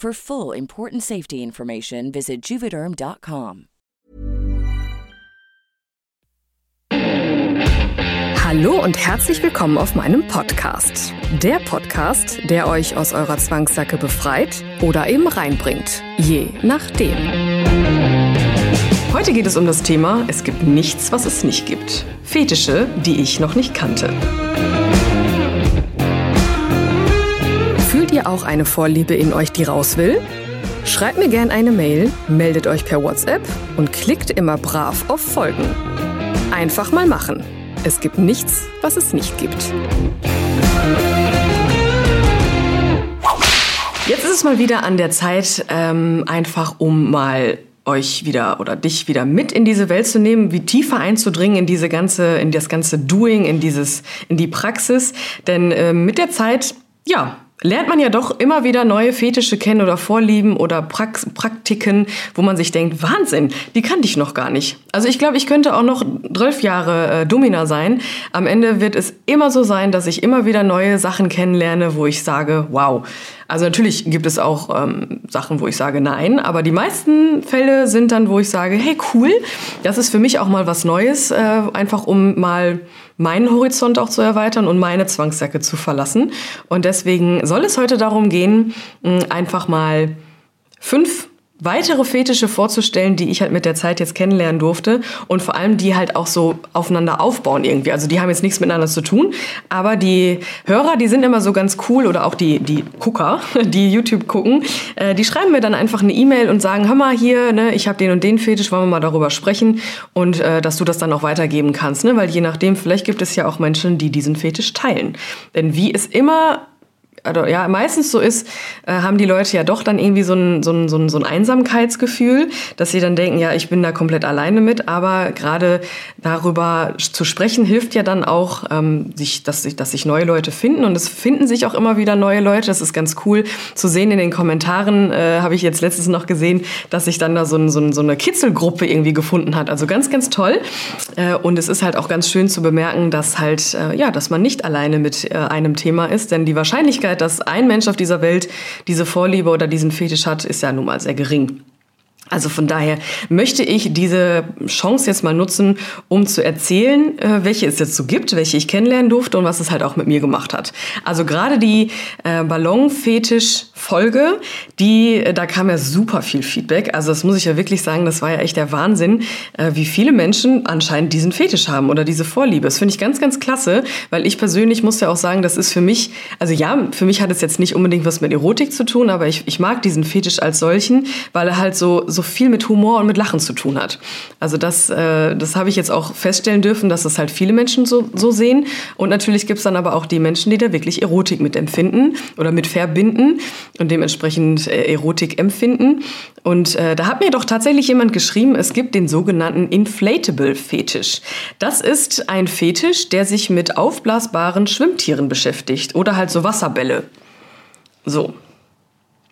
For full important safety information, visit juvederm.com. Hallo und herzlich willkommen auf meinem Podcast. Der Podcast, der euch aus eurer Zwangssacke befreit oder eben reinbringt. Je nachdem. Heute geht es um das Thema Es gibt nichts, was es nicht gibt. Fetische, die ich noch nicht kannte. Auch eine Vorliebe in euch, die raus will? Schreibt mir gerne eine Mail, meldet euch per WhatsApp und klickt immer brav auf Folgen. Einfach mal machen. Es gibt nichts, was es nicht gibt. Jetzt ist es mal wieder an der Zeit, ähm, einfach um mal euch wieder oder dich wieder mit in diese Welt zu nehmen, wie tiefer einzudringen in diese ganze, in das ganze Doing, in dieses, in die Praxis. Denn äh, mit der Zeit, ja, lernt man ja doch immer wieder neue Fetische kennen oder Vorlieben oder Prax Praktiken, wo man sich denkt, Wahnsinn, die kannte ich noch gar nicht. Also ich glaube, ich könnte auch noch zwölf Jahre äh, Domina sein. Am Ende wird es immer so sein, dass ich immer wieder neue Sachen kennenlerne, wo ich sage, wow. Also natürlich gibt es auch ähm, Sachen, wo ich sage nein, aber die meisten Fälle sind dann, wo ich sage, hey cool, das ist für mich auch mal was Neues, äh, einfach um mal meinen Horizont auch zu erweitern und meine Zwangsjacke zu verlassen. Und deswegen soll es heute darum gehen, einfach mal fünf weitere Fetische vorzustellen, die ich halt mit der Zeit jetzt kennenlernen durfte und vor allem die halt auch so aufeinander aufbauen irgendwie. Also die haben jetzt nichts miteinander zu tun, aber die Hörer, die sind immer so ganz cool oder auch die, die Gucker, die YouTube gucken, äh, die schreiben mir dann einfach eine E-Mail und sagen, hör mal hier, ne, ich habe den und den Fetisch, wollen wir mal darüber sprechen und äh, dass du das dann auch weitergeben kannst, ne? weil je nachdem, vielleicht gibt es ja auch Menschen, die diesen Fetisch teilen. Denn wie es immer also ja, meistens so ist, äh, haben die Leute ja doch dann irgendwie so ein, so, ein, so, ein, so ein Einsamkeitsgefühl, dass sie dann denken, ja, ich bin da komplett alleine mit. Aber gerade darüber zu sprechen, hilft ja dann auch, ähm, sich, dass, sich, dass sich neue Leute finden. Und es finden sich auch immer wieder neue Leute. Das ist ganz cool zu sehen in den Kommentaren. Äh, Habe ich jetzt letztens noch gesehen, dass sich dann da so, ein, so, ein, so eine Kitzelgruppe irgendwie gefunden hat. Also ganz, ganz toll. Äh, und es ist halt auch ganz schön zu bemerken, dass halt, äh, ja, dass man nicht alleine mit äh, einem Thema ist. Denn die Wahrscheinlichkeit, Wahrscheinlichkeit, dass ein Mensch auf dieser Welt diese Vorliebe oder diesen Fetisch hat, ist ja nun mal sehr gering. Also von daher möchte ich diese Chance jetzt mal nutzen, um zu erzählen, äh, welche es jetzt so gibt, welche ich kennenlernen durfte und was es halt auch mit mir gemacht hat. Also gerade die äh, Ballonfetisch-Folge, die, äh, da kam ja super viel Feedback. Also das muss ich ja wirklich sagen, das war ja echt der Wahnsinn, äh, wie viele Menschen anscheinend diesen Fetisch haben oder diese Vorliebe. Das finde ich ganz, ganz klasse, weil ich persönlich muss ja auch sagen, das ist für mich, also ja, für mich hat es jetzt nicht unbedingt was mit Erotik zu tun, aber ich, ich mag diesen Fetisch als solchen, weil er halt so, so so viel mit Humor und mit Lachen zu tun hat. Also das, äh, das habe ich jetzt auch feststellen dürfen, dass das halt viele Menschen so, so sehen. Und natürlich gibt es dann aber auch die Menschen, die da wirklich Erotik mit empfinden oder mit verbinden und dementsprechend äh, Erotik empfinden. Und äh, da hat mir doch tatsächlich jemand geschrieben, es gibt den sogenannten Inflatable Fetisch. Das ist ein Fetisch, der sich mit aufblasbaren Schwimmtieren beschäftigt oder halt so Wasserbälle. So,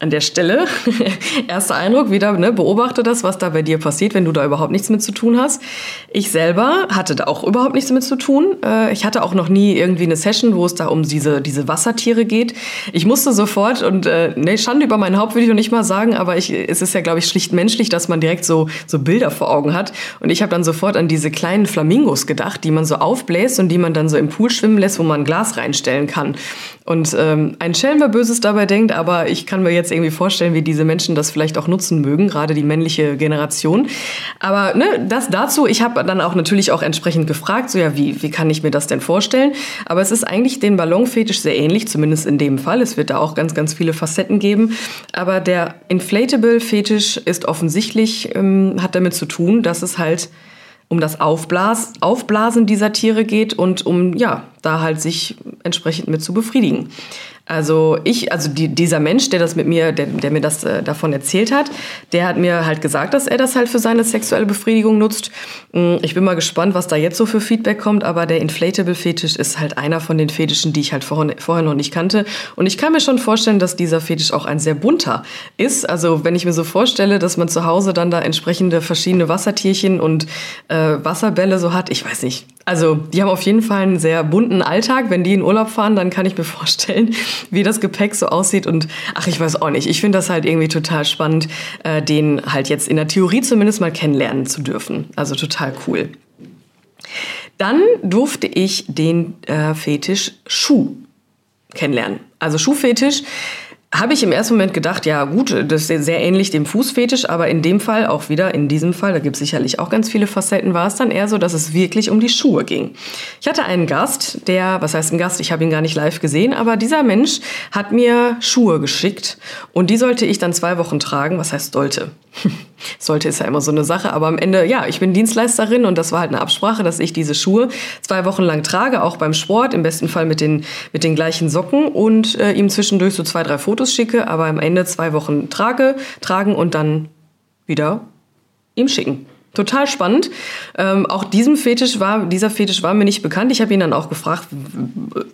an der Stelle, erster Eindruck, wieder ne, beobachte das, was da bei dir passiert, wenn du da überhaupt nichts mit zu tun hast. Ich selber hatte da auch überhaupt nichts mit zu tun. Äh, ich hatte auch noch nie irgendwie eine Session, wo es da um diese, diese Wassertiere geht. Ich musste sofort, und äh, ne, Schande über mein Haupt würde ich noch nicht mal sagen, aber ich, es ist ja, glaube ich, schlicht menschlich, dass man direkt so, so Bilder vor Augen hat. Und ich habe dann sofort an diese kleinen Flamingos gedacht, die man so aufbläst und die man dann so im Pool schwimmen lässt, wo man ein Glas reinstellen kann. Und ähm, ein Schelm, wer Böses dabei denkt, aber ich kann mir jetzt irgendwie vorstellen, wie diese Menschen das vielleicht auch nutzen mögen, gerade die männliche Generation. Aber ne, das dazu, ich habe dann auch natürlich auch entsprechend gefragt, so ja, wie, wie kann ich mir das denn vorstellen? Aber es ist eigentlich den Ballonfetisch sehr ähnlich, zumindest in dem Fall. Es wird da auch ganz, ganz viele Facetten geben. Aber der Inflatable-Fetisch ist offensichtlich, ähm, hat damit zu tun, dass es halt um das Aufblas Aufblasen dieser Tiere geht und um, ja, da halt sich entsprechend mit zu befriedigen. Also ich, also die, dieser Mensch, der das mit mir, der, der mir das äh, davon erzählt hat, der hat mir halt gesagt, dass er das halt für seine sexuelle Befriedigung nutzt. Mm, ich bin mal gespannt, was da jetzt so für Feedback kommt, aber der Inflatable-Fetisch ist halt einer von den Fetischen, die ich halt vorher, vorher noch nicht kannte. Und ich kann mir schon vorstellen, dass dieser Fetisch auch ein sehr bunter ist. Also wenn ich mir so vorstelle, dass man zu Hause dann da entsprechende verschiedene Wassertierchen und äh, Wasserbälle so hat, ich weiß nicht, also, die haben auf jeden Fall einen sehr bunten Alltag. Wenn die in Urlaub fahren, dann kann ich mir vorstellen, wie das Gepäck so aussieht. Und ach, ich weiß auch nicht. Ich finde das halt irgendwie total spannend, äh, den halt jetzt in der Theorie zumindest mal kennenlernen zu dürfen. Also total cool. Dann durfte ich den äh, Fetisch Schuh kennenlernen. Also Schuhfetisch habe ich im ersten Moment gedacht, ja gut, das ist sehr ähnlich dem Fußfetisch, aber in dem Fall auch wieder, in diesem Fall, da gibt es sicherlich auch ganz viele Facetten, war es dann eher so, dass es wirklich um die Schuhe ging. Ich hatte einen Gast, der, was heißt ein Gast, ich habe ihn gar nicht live gesehen, aber dieser Mensch hat mir Schuhe geschickt und die sollte ich dann zwei Wochen tragen, was heißt sollte. Sollte ist ja immer so eine Sache, aber am Ende, ja, ich bin Dienstleisterin und das war halt eine Absprache, dass ich diese Schuhe zwei Wochen lang trage, auch beim Sport, im besten Fall mit den, mit den gleichen Socken und äh, ihm zwischendurch so zwei, drei Fotos schicke, aber am Ende zwei Wochen trage, tragen und dann wieder ihm schicken. Total spannend. Ähm, auch diesem Fetisch war, dieser Fetisch war mir nicht bekannt. Ich habe ihn dann auch gefragt,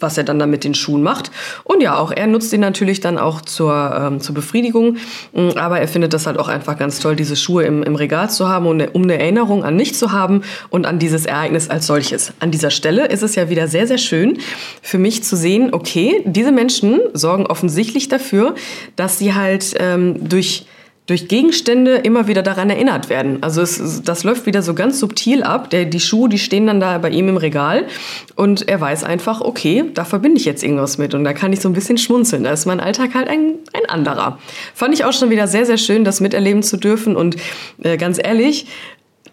was er dann da mit den Schuhen macht. Und ja, auch er nutzt ihn natürlich dann auch zur, ähm, zur Befriedigung. Mm, aber er findet das halt auch einfach ganz toll, diese Schuhe im, im Regal zu haben und um eine Erinnerung an mich zu haben und an dieses Ereignis als solches. An dieser Stelle ist es ja wieder sehr, sehr schön für mich zu sehen, okay, diese Menschen sorgen offensichtlich dafür, dass sie halt ähm, durch durch Gegenstände immer wieder daran erinnert werden. Also es, das läuft wieder so ganz subtil ab. Der, die Schuhe, die stehen dann da bei ihm im Regal und er weiß einfach, okay, da verbinde ich jetzt irgendwas mit und da kann ich so ein bisschen schmunzeln. Da ist mein Alltag halt ein, ein anderer. Fand ich auch schon wieder sehr, sehr schön, das miterleben zu dürfen und äh, ganz ehrlich,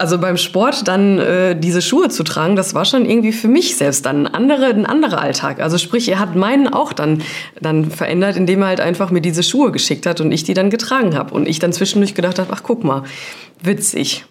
also beim Sport dann äh, diese Schuhe zu tragen, das war schon irgendwie für mich selbst dann ein, andere, ein anderer Alltag. Also sprich, er hat meinen auch dann, dann verändert, indem er halt einfach mir diese Schuhe geschickt hat und ich die dann getragen habe. Und ich dann zwischendurch gedacht habe, ach guck mal, witzig.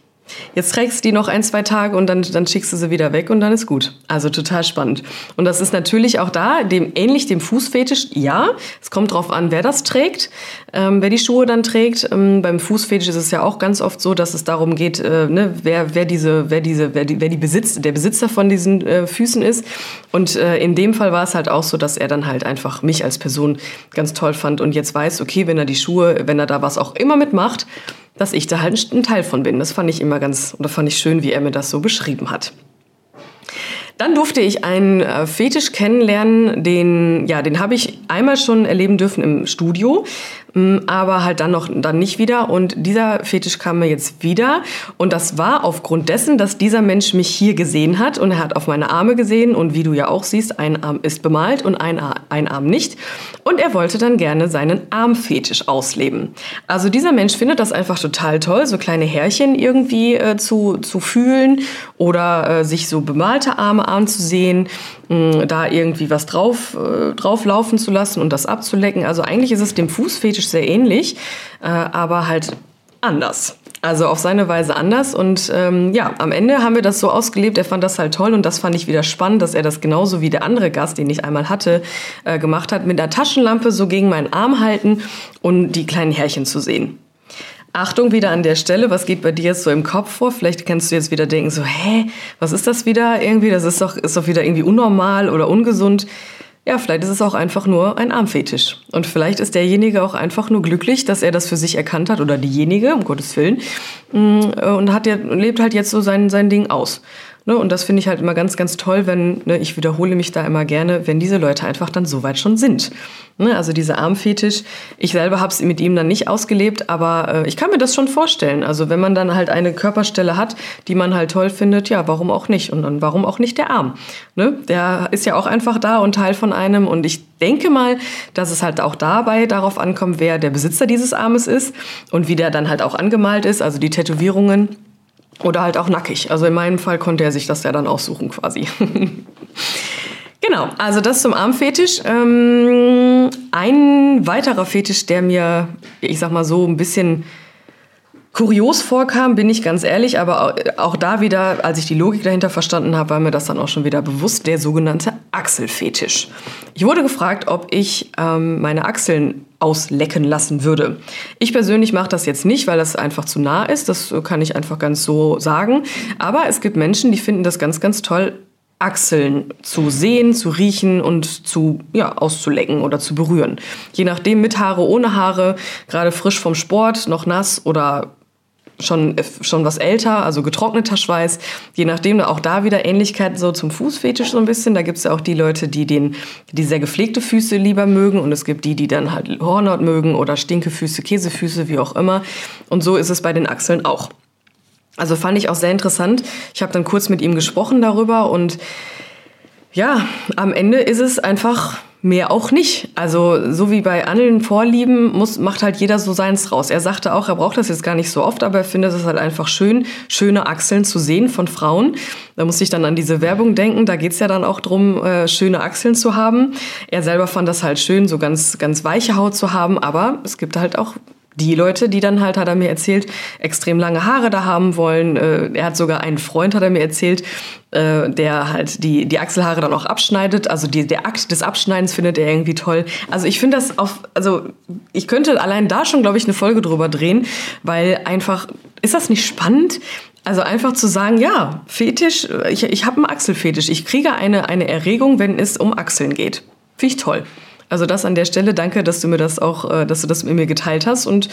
Jetzt trägst du die noch ein, zwei Tage und dann, dann schickst du sie wieder weg und dann ist gut. Also total spannend. Und das ist natürlich auch da, dem, ähnlich dem Fußfetisch, ja, es kommt drauf an, wer das trägt, ähm, wer die Schuhe dann trägt. Ähm, beim Fußfetisch ist es ja auch ganz oft so, dass es darum geht, äh, ne, wer, wer diese, wer diese, wer die, wer die Besitz, der Besitzer von diesen äh, Füßen ist. Und äh, in dem Fall war es halt auch so, dass er dann halt einfach mich als Person ganz toll fand und jetzt weiß, okay, wenn er die Schuhe, wenn er da was auch immer mitmacht, dass ich da halt ein Teil von bin. Das fand ich immer ganz, oder fand ich schön, wie er mir das so beschrieben hat. Dann durfte ich einen äh, Fetisch kennenlernen, den, ja, den habe ich einmal schon erleben dürfen im Studio. Mm, aber halt dann noch dann nicht wieder. Und dieser Fetisch kam mir jetzt wieder. Und das war aufgrund dessen, dass dieser Mensch mich hier gesehen hat und er hat auf meine Arme gesehen. Und wie du ja auch siehst, ein Arm ist bemalt und ein, Ar ein Arm nicht. Und er wollte dann gerne seinen Armfetisch ausleben. Also dieser Mensch findet das einfach total toll, so kleine Härchen irgendwie äh, zu, zu fühlen oder äh, sich so bemalte Arme anzusehen da irgendwie was drauf, äh, drauf laufen zu lassen und das abzulecken. Also eigentlich ist es dem Fußfetisch sehr ähnlich, äh, aber halt anders. Also auf seine Weise anders. Und ähm, ja, am Ende haben wir das so ausgelebt. Er fand das halt toll und das fand ich wieder spannend, dass er das genauso wie der andere Gast, den ich einmal hatte, äh, gemacht hat, mit der Taschenlampe so gegen meinen Arm halten und die kleinen Härchen zu sehen. Achtung wieder an der Stelle, was geht bei dir jetzt so im Kopf vor? Vielleicht kannst du jetzt wieder denken, so, hä, was ist das wieder irgendwie? Das ist doch, ist doch wieder irgendwie unnormal oder ungesund. Ja, vielleicht ist es auch einfach nur ein Armfetisch. Und vielleicht ist derjenige auch einfach nur glücklich, dass er das für sich erkannt hat oder diejenige, um Gottes Willen, mm, und hat lebt halt jetzt so sein, sein Ding aus. Ne? Und das finde ich halt immer ganz, ganz toll, wenn, ne, ich wiederhole mich da immer gerne, wenn diese Leute einfach dann so weit schon sind. Ne? Also dieser Armfetisch, ich selber habe es mit ihm dann nicht ausgelebt, aber äh, ich kann mir das schon vorstellen. Also wenn man dann halt eine Körperstelle hat, die man halt toll findet, ja, warum auch nicht? Und dann warum auch nicht der Arm? Ne? Der ist ja auch einfach da und Teil von einem. Und ich denke mal, dass es halt auch dabei darauf ankommt, wer der Besitzer dieses Armes ist und wie der dann halt auch angemalt ist, also die Tätowierungen. Oder halt auch nackig. Also in meinem Fall konnte er sich das ja dann aussuchen quasi. genau, also das zum Armfetisch. Ähm, ein weiterer Fetisch, der mir, ich sag mal so, ein bisschen kurios vorkam, bin ich ganz ehrlich, aber auch da wieder, als ich die Logik dahinter verstanden habe, war mir das dann auch schon wieder bewusst, der sogenannte Achselfetisch. Ich wurde gefragt, ob ich ähm, meine Achseln auslecken lassen würde. Ich persönlich mache das jetzt nicht, weil das einfach zu nah ist, das kann ich einfach ganz so sagen, aber es gibt Menschen, die finden das ganz, ganz toll, Achseln zu sehen, zu riechen und zu ja, auszulecken oder zu berühren. Je nachdem mit Haare, ohne Haare, gerade frisch vom Sport, noch nass oder schon, schon was älter, also getrockneter Schweiß. Je nachdem, auch da wieder Ähnlichkeiten so zum Fußfetisch so ein bisschen. Da gibt es ja auch die Leute, die, den, die sehr gepflegte Füße lieber mögen und es gibt die, die dann halt Hornhaut mögen oder Stinkefüße, Käsefüße, wie auch immer. Und so ist es bei den Achseln auch. Also fand ich auch sehr interessant. Ich habe dann kurz mit ihm gesprochen darüber und ja, am Ende ist es einfach Mehr auch nicht. Also so wie bei allen Vorlieben muss, macht halt jeder so seins draus. Er sagte auch, er braucht das jetzt gar nicht so oft, aber er findet es halt einfach schön, schöne Achseln zu sehen von Frauen. Da muss ich dann an diese Werbung denken. Da geht's ja dann auch drum, äh, schöne Achseln zu haben. Er selber fand das halt schön, so ganz, ganz weiche Haut zu haben. Aber es gibt halt auch die Leute, die dann halt, hat er mir erzählt, extrem lange Haare da haben wollen. Äh, er hat sogar einen Freund, hat er mir erzählt, äh, der halt die, die Achselhaare dann auch abschneidet. Also die, der Akt des Abschneidens findet er irgendwie toll. Also ich finde das auf, also ich könnte allein da schon, glaube ich, eine Folge drüber drehen, weil einfach, ist das nicht spannend? Also einfach zu sagen, ja, Fetisch, ich, ich habe einen Achselfetisch. Ich kriege eine, eine Erregung, wenn es um Achseln geht. Finde ich toll. Also das an der Stelle, danke, dass du mir das auch, äh, dass du das mit mir geteilt hast. Und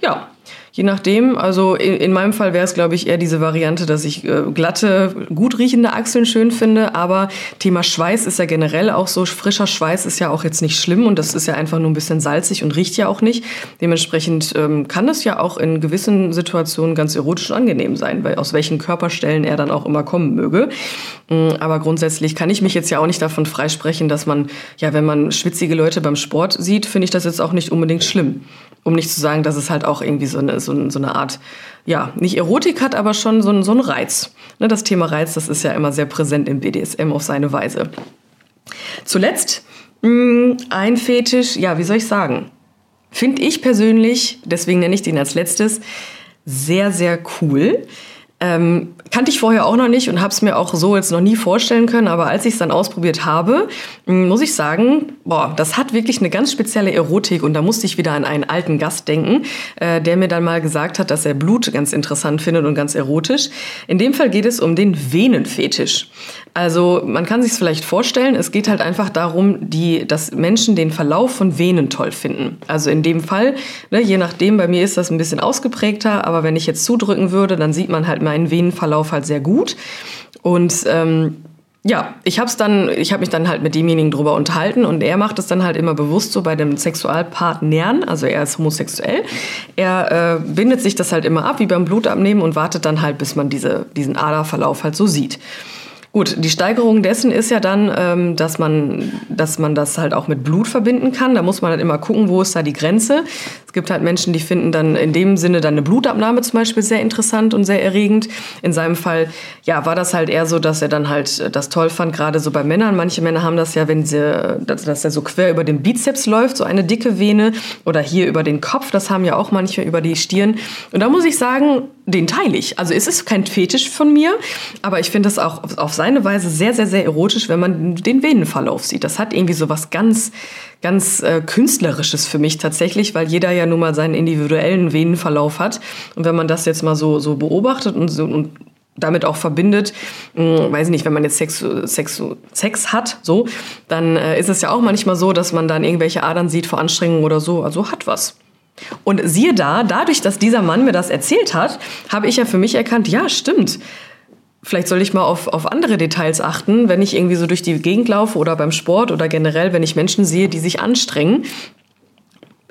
ja, Je nachdem, also in, in meinem Fall wäre es, glaube ich, eher diese Variante, dass ich äh, glatte, gut riechende Achseln schön finde. Aber Thema Schweiß ist ja generell auch so. Frischer Schweiß ist ja auch jetzt nicht schlimm und das ist ja einfach nur ein bisschen salzig und riecht ja auch nicht. Dementsprechend ähm, kann es ja auch in gewissen Situationen ganz erotisch und angenehm sein, weil aus welchen Körperstellen er dann auch immer kommen möge. Ähm, aber grundsätzlich kann ich mich jetzt ja auch nicht davon freisprechen, dass man, ja, wenn man schwitzige Leute beim Sport sieht, finde ich das jetzt auch nicht unbedingt schlimm. Um nicht zu sagen, dass es halt auch irgendwie so eine, so, so eine Art, ja, nicht Erotik hat, aber schon so, so einen Reiz. Ne, das Thema Reiz, das ist ja immer sehr präsent im BDSM auf seine Weise. Zuletzt mh, mm, ein Fetisch, ja, wie soll ich sagen? Finde ich persönlich, deswegen nenne ich den als letztes, sehr, sehr cool. Ähm, kannte ich vorher auch noch nicht und habe es mir auch so jetzt noch nie vorstellen können. Aber als ich es dann ausprobiert habe, hm, muss ich sagen, boah, das hat wirklich eine ganz spezielle Erotik. Und da musste ich wieder an einen alten Gast denken, äh, der mir dann mal gesagt hat, dass er Blut ganz interessant findet und ganz erotisch. In dem Fall geht es um den Venenfetisch. Also man kann sich es vielleicht vorstellen, es geht halt einfach darum, die, dass Menschen den Verlauf von Venen toll finden. Also in dem Fall, ne, je nachdem, bei mir ist das ein bisschen ausgeprägter, aber wenn ich jetzt zudrücken würde, dann sieht man halt meinen Venenverlauf halt sehr gut. Und ähm, ja, ich habe dann, ich habe mich dann halt mit demjenigen drüber unterhalten und er macht es dann halt immer bewusst so bei dem Sexualpartnern, also er ist homosexuell. Er äh, bindet sich das halt immer ab, wie beim Blutabnehmen und wartet dann halt, bis man diese, diesen Aderverlauf halt so sieht. Gut, die Steigerung dessen ist ja dann, ähm, dass, man, dass man das halt auch mit Blut verbinden kann. Da muss man dann immer gucken, wo ist da die Grenze. Es gibt halt Menschen, die finden dann in dem Sinne dann eine Blutabnahme zum Beispiel sehr interessant und sehr erregend. In seinem Fall, ja, war das halt eher so, dass er dann halt das toll fand, gerade so bei Männern. Manche Männer haben das ja, wenn sie, dass, dass er so quer über den Bizeps läuft, so eine dicke Vene oder hier über den Kopf. Das haben ja auch manche über die Stirn. Und da muss ich sagen, den teile ich. Also es ist kein Fetisch von mir, aber ich finde das auch auf seine Weise sehr, sehr, sehr erotisch, wenn man den Venenverlauf sieht. Das hat irgendwie so was ganz, ganz äh, Künstlerisches für mich tatsächlich, weil jeder ja nun mal seinen individuellen Venenverlauf hat. Und wenn man das jetzt mal so, so beobachtet und, so, und damit auch verbindet, mh, weiß nicht, wenn man jetzt Sex, Sex, Sex hat, so, dann äh, ist es ja auch manchmal so, dass man dann irgendwelche Adern sieht vor Anstrengungen oder so, also hat was. Und siehe da, dadurch, dass dieser Mann mir das erzählt hat, habe ich ja für mich erkannt, ja, stimmt. Vielleicht soll ich mal auf, auf andere Details achten, wenn ich irgendwie so durch die Gegend laufe oder beim Sport oder generell, wenn ich Menschen sehe, die sich anstrengen.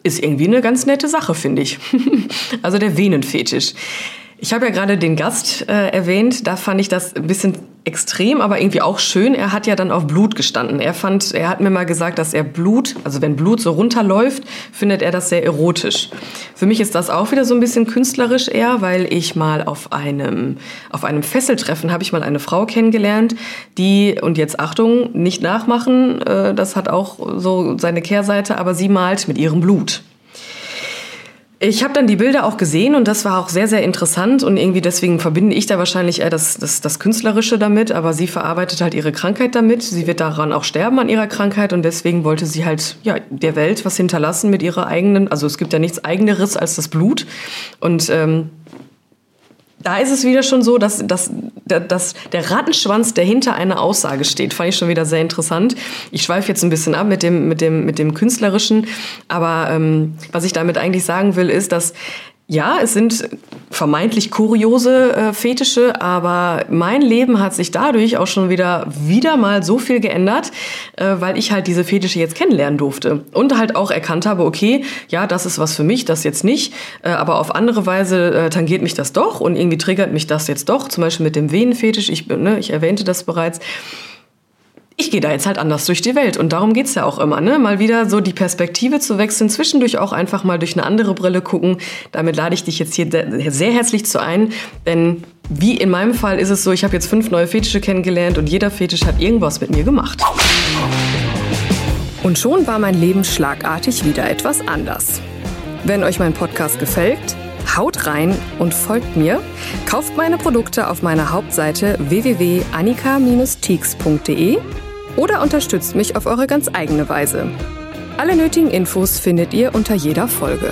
Ist irgendwie eine ganz nette Sache, finde ich. also der Venenfetisch. Ich habe ja gerade den Gast äh, erwähnt, da fand ich das ein bisschen extrem, aber irgendwie auch schön. Er hat ja dann auf Blut gestanden. Er fand, er hat mir mal gesagt, dass er Blut, also wenn Blut so runterläuft, findet er das sehr erotisch. Für mich ist das auch wieder so ein bisschen künstlerisch eher, weil ich mal auf einem, auf einem Fesseltreffen habe ich mal eine Frau kennengelernt, die, und jetzt Achtung, nicht nachmachen, äh, das hat auch so seine Kehrseite, aber sie malt mit ihrem Blut. Ich habe dann die Bilder auch gesehen und das war auch sehr, sehr interessant und irgendwie deswegen verbinde ich da wahrscheinlich eher das, das, das Künstlerische damit, aber sie verarbeitet halt ihre Krankheit damit. Sie wird daran auch sterben an ihrer Krankheit und deswegen wollte sie halt ja, der Welt was hinterlassen mit ihrer eigenen, also es gibt ja nichts eigeneres als das Blut und ähm, da ist es wieder schon so, dass, dass, dass der Rattenschwanz, der hinter einer Aussage steht, fand ich schon wieder sehr interessant. Ich schweife jetzt ein bisschen ab mit dem, mit dem, mit dem Künstlerischen, aber ähm, was ich damit eigentlich sagen will, ist, dass ja, es sind vermeintlich kuriose äh, Fetische, aber mein Leben hat sich dadurch auch schon wieder wieder mal so viel geändert, äh, weil ich halt diese Fetische jetzt kennenlernen durfte. Und halt auch erkannt habe, okay, ja, das ist was für mich, das jetzt nicht, äh, aber auf andere Weise äh, tangiert mich das doch und irgendwie triggert mich das jetzt doch, zum Beispiel mit dem Venenfetisch, ich, ne, ich erwähnte das bereits ich gehe da jetzt halt anders durch die Welt. Und darum geht's ja auch immer, ne? Mal wieder so die Perspektive zu wechseln, zwischendurch auch einfach mal durch eine andere Brille gucken. Damit lade ich dich jetzt hier sehr herzlich zu ein. Denn wie in meinem Fall ist es so, ich habe jetzt fünf neue Fetische kennengelernt und jeder Fetisch hat irgendwas mit mir gemacht. Und schon war mein Leben schlagartig wieder etwas anders. Wenn euch mein Podcast gefällt, haut rein und folgt mir. Kauft meine Produkte auf meiner Hauptseite www.annika-teaks.de oder unterstützt mich auf eure ganz eigene Weise. Alle nötigen Infos findet ihr unter jeder Folge.